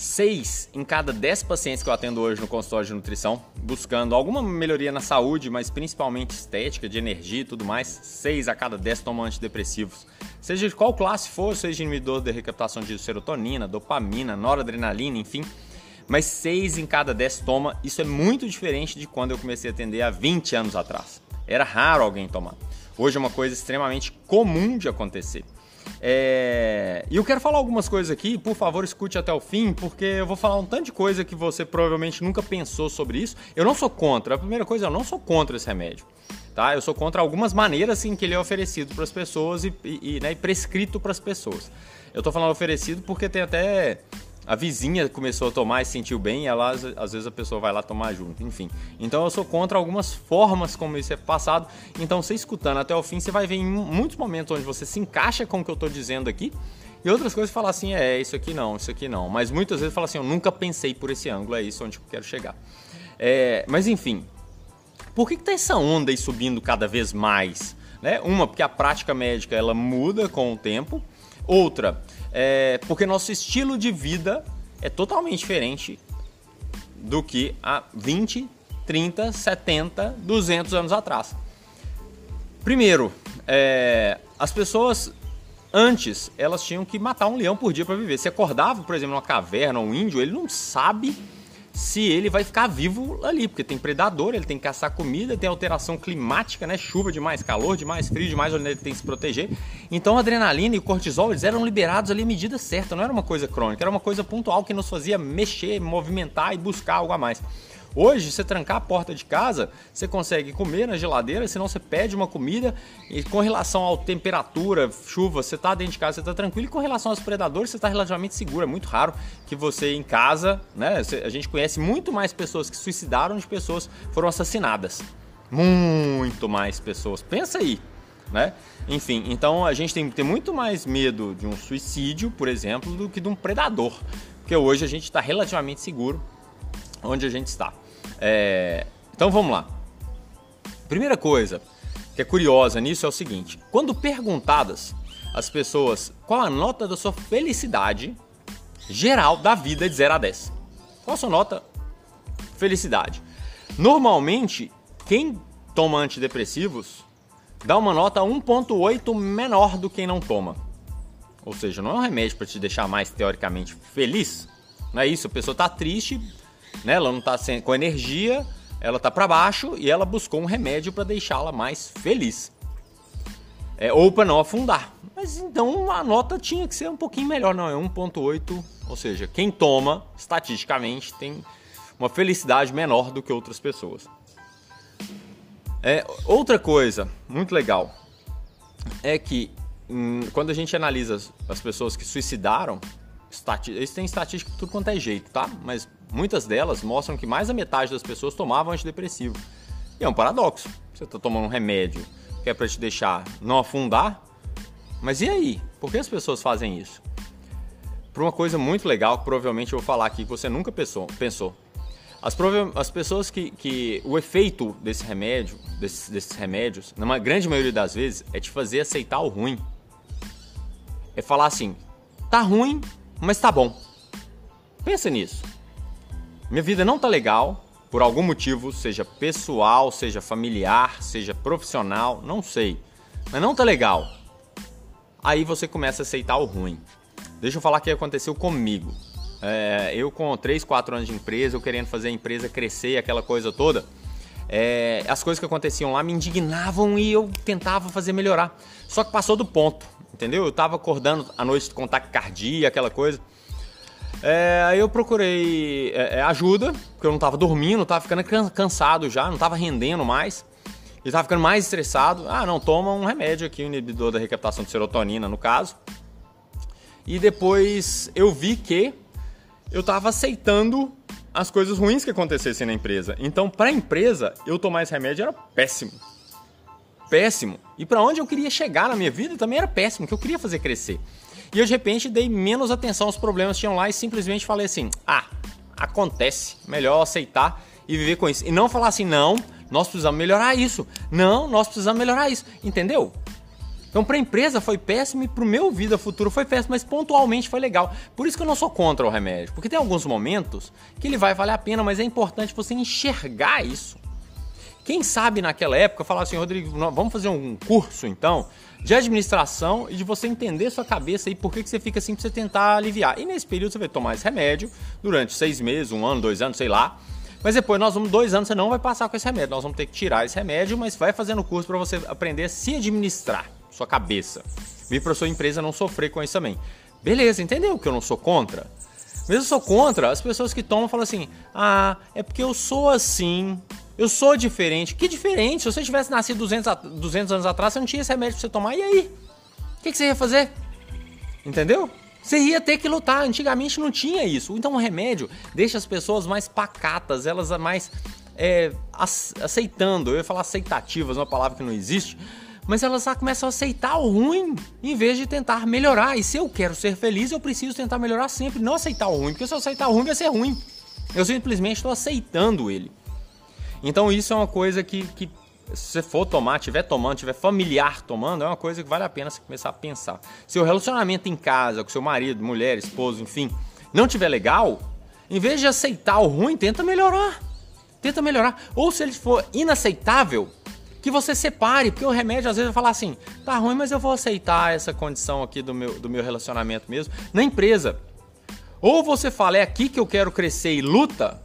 Seis em cada dez pacientes que eu atendo hoje no consultório de nutrição, buscando alguma melhoria na saúde, mas principalmente estética, de energia e tudo mais, seis a cada dez tomam antidepressivos. Seja de qual classe for, seja inibidor de recaptação de serotonina, dopamina, noradrenalina, enfim. Mas seis em cada dez toma. Isso é muito diferente de quando eu comecei a atender há 20 anos atrás. Era raro alguém tomar. Hoje é uma coisa extremamente comum de acontecer. É... E eu quero falar algumas coisas aqui, por favor, escute até o fim, porque eu vou falar um tanto de coisa que você provavelmente nunca pensou sobre isso. Eu não sou contra, a primeira coisa, eu não sou contra esse remédio. Tá? Eu sou contra algumas maneiras em que ele é oferecido para as pessoas e, e, né, e prescrito para as pessoas. Eu estou falando oferecido porque tem até a vizinha começou a tomar e se sentiu bem, e ela, às vezes a pessoa vai lá tomar junto, enfim. Então eu sou contra algumas formas como isso é passado. Então você escutando até o fim, você vai ver em muitos momentos onde você se encaixa com o que eu estou dizendo aqui. E outras coisas falar assim, é, isso aqui não, isso aqui não. Mas muitas vezes fala assim, eu nunca pensei por esse ângulo, é isso onde eu quero chegar. É, mas enfim, por que, que tá essa onda aí subindo cada vez mais? Né? Uma, porque a prática médica ela muda com o tempo. Outra, é, porque nosso estilo de vida é totalmente diferente do que há 20, 30, 70, 200 anos atrás. Primeiro, é, as pessoas antes elas tinham que matar um leão por dia para viver. Se acordava, por exemplo, numa caverna, um índio, ele não sabe se ele vai ficar vivo ali, porque tem predador, ele tem que caçar comida, tem alteração climática, né? Chuva de mais calor, de mais frio, de mais onde ele tem que se proteger. Então a adrenalina e o cortisol, eles eram liberados ali à medida certa, não era uma coisa crônica, era uma coisa pontual que nos fazia mexer, movimentar e buscar algo a mais. Hoje, você trancar a porta de casa, você consegue comer na geladeira, senão você pede uma comida e com relação à temperatura, chuva, você está dentro de casa, você está tranquilo. E com relação aos predadores, você está relativamente seguro. É muito raro que você em casa, né? A gente conhece muito mais pessoas que suicidaram de pessoas que foram assassinadas. Muito mais pessoas. Pensa aí, né? Enfim, então a gente tem que ter muito mais medo de um suicídio, por exemplo, do que de um predador. Porque hoje a gente está relativamente seguro onde a gente está. É... Então vamos lá. Primeira coisa que é curiosa nisso é o seguinte: quando perguntadas as pessoas qual a nota da sua felicidade geral da vida de 0 a 10, qual a sua nota felicidade? Normalmente, quem toma antidepressivos dá uma nota 1,8 menor do que quem não toma. Ou seja, não é um remédio para te deixar mais teoricamente feliz. Não é isso, a pessoa está triste, né? Ela não está com energia, ela está para baixo e ela buscou um remédio para deixá-la mais feliz. É, ou para não afundar. Mas então a nota tinha que ser um pouquinho melhor, não é 1.8, ou seja, quem toma estatisticamente tem uma felicidade menor do que outras pessoas. É, outra coisa muito legal é que hum, quando a gente analisa as, as pessoas que suicidaram, eles têm estatística tudo quanto é jeito, tá? Mas muitas delas mostram que mais da metade das pessoas tomavam antidepressivo. E é um paradoxo. Você está tomando um remédio que é para te deixar não afundar, mas e aí? Por que as pessoas fazem isso? Por uma coisa muito legal que provavelmente eu vou falar aqui que você nunca pensou. pensou. As, as pessoas que, que. O efeito desse remédio, desses, desses remédios, na grande maioria das vezes, é te fazer aceitar o ruim. É falar assim: tá ruim, mas tá bom. Pensa nisso. Minha vida não tá legal, por algum motivo, seja pessoal, seja familiar, seja profissional, não sei. Mas não tá legal. Aí você começa a aceitar o ruim. Deixa eu falar o que aconteceu comigo. É, eu com 3, 4 anos de empresa, eu querendo fazer a empresa crescer, aquela coisa toda. É, as coisas que aconteciam lá me indignavam e eu tentava fazer melhorar. Só que passou do ponto, entendeu? Eu tava acordando à noite com taquicardia, aquela coisa. É, aí eu procurei é, é, ajuda, porque eu não tava dormindo, tava ficando cansado já, não tava rendendo mais. E tava ficando mais estressado. Ah, não, toma um remédio aqui, um inibidor da recaptação de serotonina, no caso. E depois eu vi que eu tava aceitando as coisas ruins que acontecessem na empresa. Então, para a empresa, eu tomar esse remédio era péssimo. Péssimo. E para onde eu queria chegar na minha vida também era péssimo, que eu queria fazer crescer. E eu de repente dei menos atenção aos problemas que tinham lá e simplesmente falei assim: ah, acontece, melhor aceitar e viver com isso. E não falar assim, não, nós precisamos melhorar isso. Não, nós precisamos melhorar isso. Entendeu? Então, para a empresa foi péssimo e para o meu vida futuro foi péssimo, mas pontualmente foi legal. Por isso que eu não sou contra o remédio, porque tem alguns momentos que ele vai valer a pena, mas é importante você enxergar isso. Quem sabe naquela época falar assim, Rodrigo, vamos fazer um curso então de administração e de você entender sua cabeça e por que, que você fica assim para você tentar aliviar. E nesse período você vai tomar esse remédio durante seis meses, um ano, dois anos, sei lá. Mas depois nós vamos, dois anos, você não vai passar com esse remédio. Nós vamos ter que tirar esse remédio, mas vai fazendo curso para você aprender a se administrar sua cabeça. Vir para sua empresa não sofrer com isso também. Beleza, entendeu que eu não sou contra? Mesmo sou contra as pessoas que tomam falam assim: ah, é porque eu sou assim, eu sou diferente. Que diferente? Se você tivesse nascido 200, 200 anos atrás, você não tinha esse remédio pra você tomar, e aí? O que, que você ia fazer? Entendeu? Você ia ter que lutar. Antigamente não tinha isso. Então o remédio deixa as pessoas mais pacatas, elas mais é, aceitando. Eu ia falar aceitativas, uma palavra que não existe mas elas começam a aceitar o ruim em vez de tentar melhorar. E se eu quero ser feliz, eu preciso tentar melhorar sempre, não aceitar o ruim, porque se eu aceitar o ruim, vai ser ruim. Eu simplesmente estou aceitando ele. Então isso é uma coisa que, que se você for tomar, tiver tomando, tiver familiar tomando, é uma coisa que vale a pena você começar a pensar. Se o relacionamento em casa, com seu marido, mulher, esposo, enfim, não tiver legal, em vez de aceitar o ruim, tenta melhorar. Tenta melhorar. Ou se ele for inaceitável, que você separe, porque o remédio às vezes vai falar assim, tá ruim, mas eu vou aceitar essa condição aqui do meu, do meu relacionamento mesmo, na empresa. Ou você fala, é aqui que eu quero crescer e luta,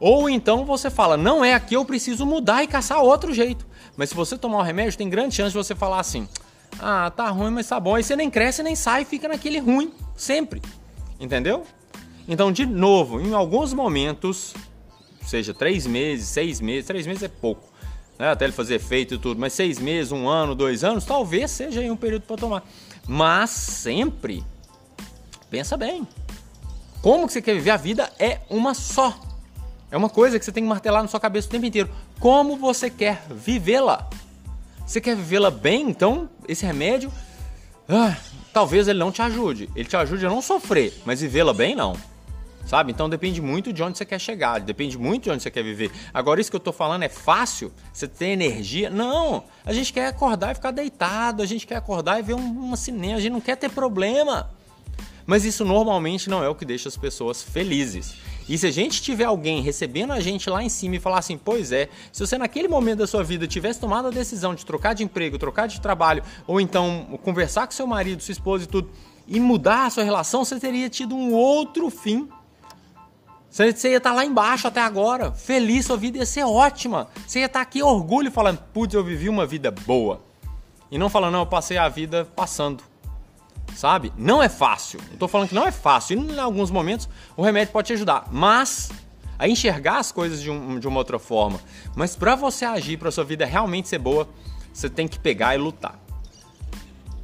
ou então você fala, não é aqui, eu preciso mudar e caçar outro jeito. Mas se você tomar o remédio, tem grande chance de você falar assim, ah, tá ruim, mas tá bom. Aí você nem cresce, nem sai, fica naquele ruim, sempre. Entendeu? Então, de novo, em alguns momentos, seja três meses, seis meses, três meses é pouco né, até ele fazer efeito e tudo, mas seis meses, um ano, dois anos, talvez seja aí um período para tomar. Mas sempre, pensa bem, como que você quer viver? A vida é uma só. É uma coisa que você tem que martelar na sua cabeça o tempo inteiro. Como você quer vivê-la? Você quer vivê-la bem? Então, esse remédio, ah, talvez ele não te ajude. Ele te ajude a não sofrer, mas vivê-la bem, não sabe? Então depende muito de onde você quer chegar, depende muito de onde você quer viver. Agora, isso que eu tô falando é fácil? Você tem energia? Não! A gente quer acordar e ficar deitado, a gente quer acordar e ver um, um cinema, a gente não quer ter problema. Mas isso normalmente não é o que deixa as pessoas felizes. E se a gente tiver alguém recebendo a gente lá em cima e falar assim, pois é, se você naquele momento da sua vida tivesse tomado a decisão de trocar de emprego, trocar de trabalho, ou então conversar com seu marido, sua esposa e tudo, e mudar a sua relação, você teria tido um outro fim você ia estar tá lá embaixo até agora, feliz, sua vida ia ser ótima. Você ia estar tá aqui orgulho falando, putz, eu vivi uma vida boa. E não falando, não, eu passei a vida passando. Sabe? Não é fácil. Não tô falando que não é fácil. E em alguns momentos o remédio pode te ajudar. Mas a enxergar as coisas de, um, de uma outra forma. Mas para você agir, para sua vida realmente ser boa, você tem que pegar e lutar.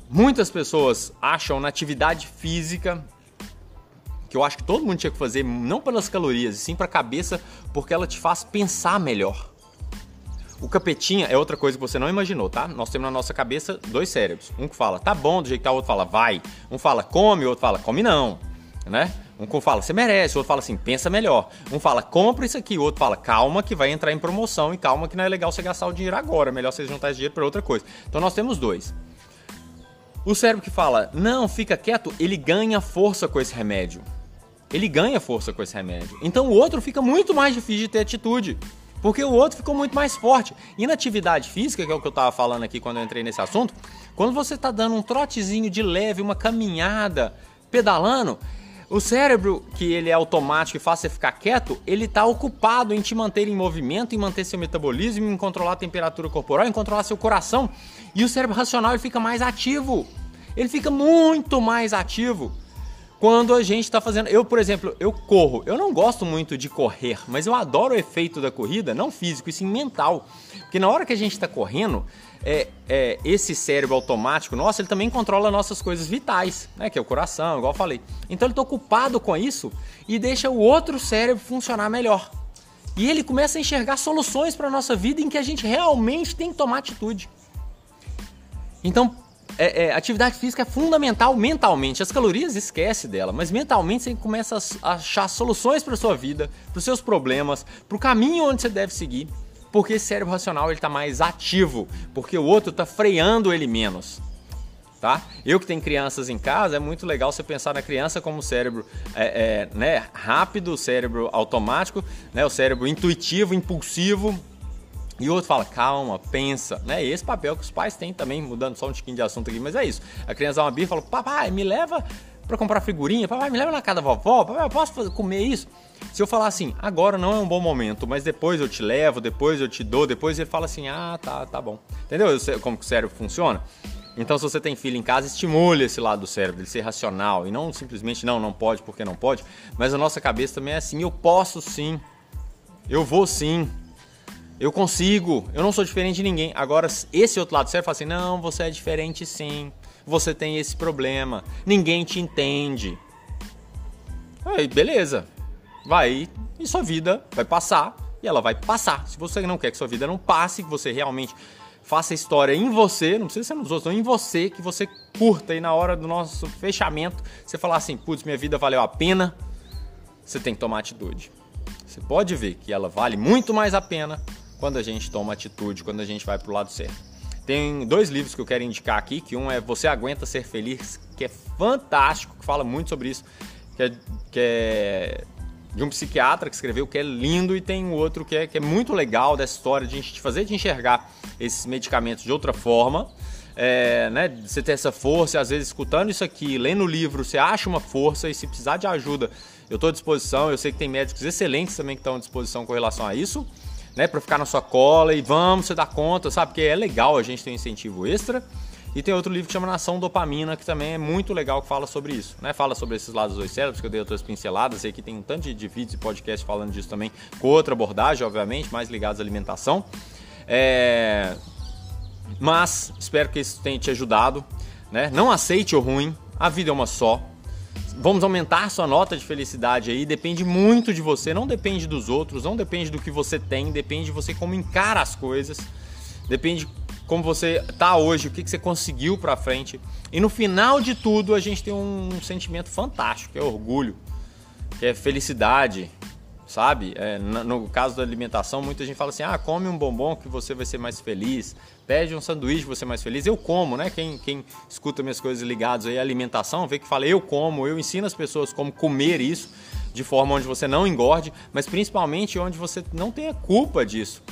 Muitas pessoas acham na atividade física que eu acho que todo mundo tinha que fazer, não pelas calorias, e sim para a cabeça, porque ela te faz pensar melhor. O capetinha é outra coisa que você não imaginou, tá? Nós temos na nossa cabeça dois cérebros. Um que fala, tá bom, do jeito que tá, o outro fala, vai. Um fala, come, o outro fala, come não. Né? Um fala, você merece, o outro fala assim, pensa melhor. Um fala, compra isso aqui, o outro fala, calma que vai entrar em promoção e calma que não é legal você gastar o dinheiro agora, melhor você juntar esse dinheiro para outra coisa. Então nós temos dois. O cérebro que fala, não, fica quieto, ele ganha força com esse remédio ele ganha força com esse remédio. Então o outro fica muito mais difícil de ter atitude. Porque o outro ficou muito mais forte. E na atividade física, que é o que eu estava falando aqui quando eu entrei nesse assunto, quando você está dando um trotezinho de leve, uma caminhada, pedalando, o cérebro, que ele é automático e faz você ficar quieto, ele está ocupado em te manter em movimento, em manter seu metabolismo, em controlar a temperatura corporal, em controlar seu coração. E o cérebro racional ele fica mais ativo. Ele fica muito mais ativo quando a gente está fazendo. Eu, por exemplo, eu corro. Eu não gosto muito de correr, mas eu adoro o efeito da corrida, não físico, e sim mental. Porque na hora que a gente está correndo, é, é, esse cérebro automático nosso, ele também controla nossas coisas vitais, né? Que é o coração, igual eu falei. Então ele está ocupado com isso e deixa o outro cérebro funcionar melhor. E ele começa a enxergar soluções para a nossa vida em que a gente realmente tem que tomar atitude. Então, é, é, atividade física é fundamental mentalmente. As calorias esquece dela, mas mentalmente você começa a achar soluções para sua vida, para os seus problemas, para o caminho onde você deve seguir, porque esse cérebro racional ele está mais ativo, porque o outro está freando ele menos. Tá? Eu que tenho crianças em casa, é muito legal você pensar na criança como cérebro é, é, né, rápido, cérebro automático, né, o cérebro intuitivo, impulsivo, e o outro fala, calma, pensa, né? Esse papel que os pais têm também, mudando só um tiquinho de assunto aqui, mas é isso. A criança dá uma birra e fala, papai, me leva para comprar figurinha, papai, me leva na casa da vovó, papai, eu posso comer isso? Se eu falar assim, agora não é um bom momento, mas depois eu te levo, depois eu te dou, depois ele fala assim, ah, tá, tá bom. Entendeu como que o cérebro funciona? Então, se você tem filho em casa, estimule esse lado do cérebro, ele ser racional e não simplesmente não, não pode porque não pode. Mas a nossa cabeça também é assim: eu posso sim, eu vou sim, eu consigo, eu não sou diferente de ninguém. Agora, esse outro lado do cérebro fala assim: não, você é diferente sim, você tem esse problema, ninguém te entende. Aí, beleza, vai e sua vida vai passar e ela vai passar. Se você não quer que sua vida não passe, que você realmente faça história em você, não precisa ser nos outros, não, em você, que você curta e na hora do nosso fechamento, você falar assim, putz, minha vida valeu a pena, você tem que tomar atitude. Você pode ver que ela vale muito mais a pena quando a gente toma atitude, quando a gente vai pro lado certo. Tem dois livros que eu quero indicar aqui, que um é Você Aguenta Ser Feliz, que é fantástico, que fala muito sobre isso, que é, que é de um psiquiatra que escreveu, que é lindo, e tem outro que é, que é muito legal dessa história de te fazer de enxergar esses medicamentos de outra forma. É, né, você ter essa força, às vezes escutando isso aqui, lendo o livro, você acha uma força e se precisar de ajuda, eu estou à disposição. Eu sei que tem médicos excelentes também que estão à disposição com relação a isso, né, para ficar na sua cola e vamos, você dá conta, sabe? Porque é legal a gente ter um incentivo extra. E tem outro livro que chama Nação Dopamina, que também é muito legal, que fala sobre isso. Né? Fala sobre esses lados dos cérebros, que eu dei outras pinceladas. E aqui tem um tanto de vídeos e podcasts falando disso também, com outra abordagem, obviamente, mais ligados à alimentação. É... Mas espero que isso tenha te ajudado. Né? Não aceite o ruim, a vida é uma só. Vamos aumentar sua nota de felicidade aí, depende muito de você, não depende dos outros, não depende do que você tem, depende de você como encara as coisas, depende como você tá hoje, o que, que você conseguiu para frente. E no final de tudo, a gente tem um sentimento fantástico, que é orgulho, que é felicidade, sabe? É, no caso da alimentação, muita gente fala assim: ah, come um bombom que você vai ser mais feliz, pede um sanduíche você ser mais feliz. Eu como, né? Quem, quem escuta minhas coisas ligadas aí à alimentação, vê que fala eu como, eu ensino as pessoas como comer isso de forma onde você não engorde, mas principalmente onde você não tenha culpa disso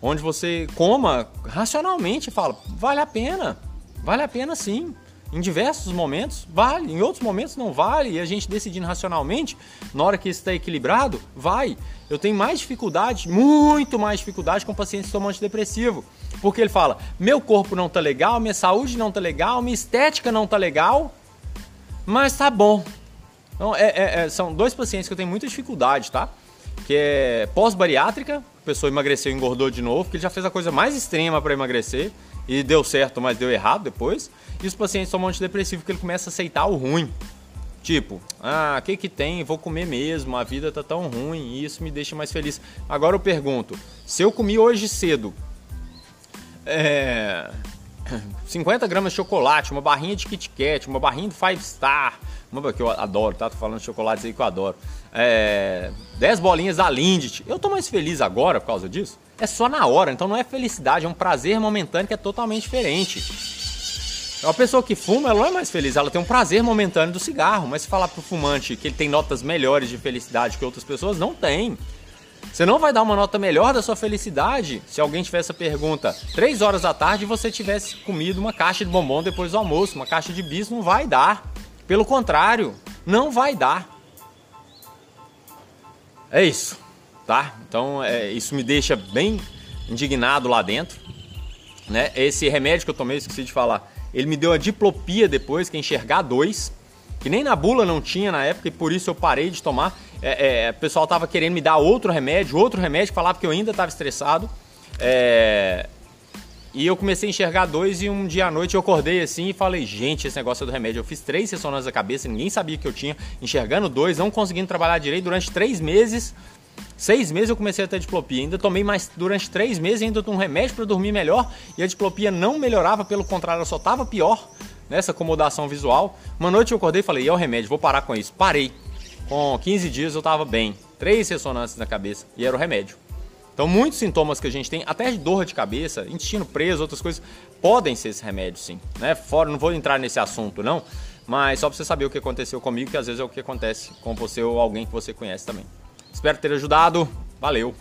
onde você coma racionalmente e fala, vale a pena, vale a pena sim. Em diversos momentos vale, em outros momentos não vale, e a gente decidindo racionalmente, na hora que isso está equilibrado, vai. Eu tenho mais dificuldade, muito mais dificuldade com pacientes que tomam antidepressivo. Porque ele fala: meu corpo não tá legal, minha saúde não tá legal, minha estética não tá legal, mas tá bom. Então, é, é, é, são dois pacientes que eu tenho muita dificuldade, tá? Que é pós-bariátrica, pessoa emagreceu e engordou de novo, porque ele já fez a coisa mais extrema para emagrecer e deu certo, mas deu errado depois. E os pacientes tomam antidepressivo porque ele começa a aceitar o ruim. Tipo, ah, o que que tem? Vou comer mesmo, a vida tá tão ruim e isso me deixa mais feliz. Agora eu pergunto, se eu comi hoje cedo é, 50 gramas de chocolate, uma barrinha de Kit Kat, uma barrinha de Five Star, uma que eu adoro, tá? Tô falando de chocolates aí que eu adoro é, 10 bolinhas da Lindt. Eu tô mais feliz agora por causa disso? É só na hora, então não é felicidade, é um prazer momentâneo que é totalmente diferente. Uma pessoa que fuma, ela não é mais feliz, ela tem um prazer momentâneo do cigarro, mas se falar pro fumante que ele tem notas melhores de felicidade que outras pessoas, não tem. Você não vai dar uma nota melhor da sua felicidade se alguém tivesse essa pergunta 3 horas da tarde e você tivesse comido uma caixa de bombom depois do almoço, uma caixa de bis, não vai dar. Pelo contrário, não vai dar. É isso, tá? Então é, isso me deixa bem indignado lá dentro. Né? Esse remédio que eu tomei, esqueci de falar, ele me deu a diplopia depois, que é enxergar dois, que nem na bula não tinha na época e por isso eu parei de tomar. É, é, o pessoal tava querendo me dar outro remédio, outro remédio, falava que eu ainda estava estressado. É, e eu comecei a enxergar dois e um dia à noite eu acordei assim e falei, gente, esse negócio é do remédio. Eu fiz três ressonâncias da cabeça, ninguém sabia que eu tinha, enxergando dois, não conseguindo trabalhar direito durante três meses. Seis meses eu comecei a ter diplopia. Ainda tomei mais durante três meses ainda um remédio para dormir melhor e a diplopia não melhorava, pelo contrário, ela só estava pior nessa acomodação visual. Uma noite eu acordei e falei, é o remédio, vou parar com isso. Parei. Com 15 dias eu estava bem. Três ressonâncias na cabeça e era o remédio. Então, muitos sintomas que a gente tem, até de dor de cabeça, intestino preso, outras coisas, podem ser esse remédio, sim. Né? Fora, não vou entrar nesse assunto, não, mas só para você saber o que aconteceu comigo, que às vezes é o que acontece com você ou alguém que você conhece também. Espero ter ajudado. Valeu!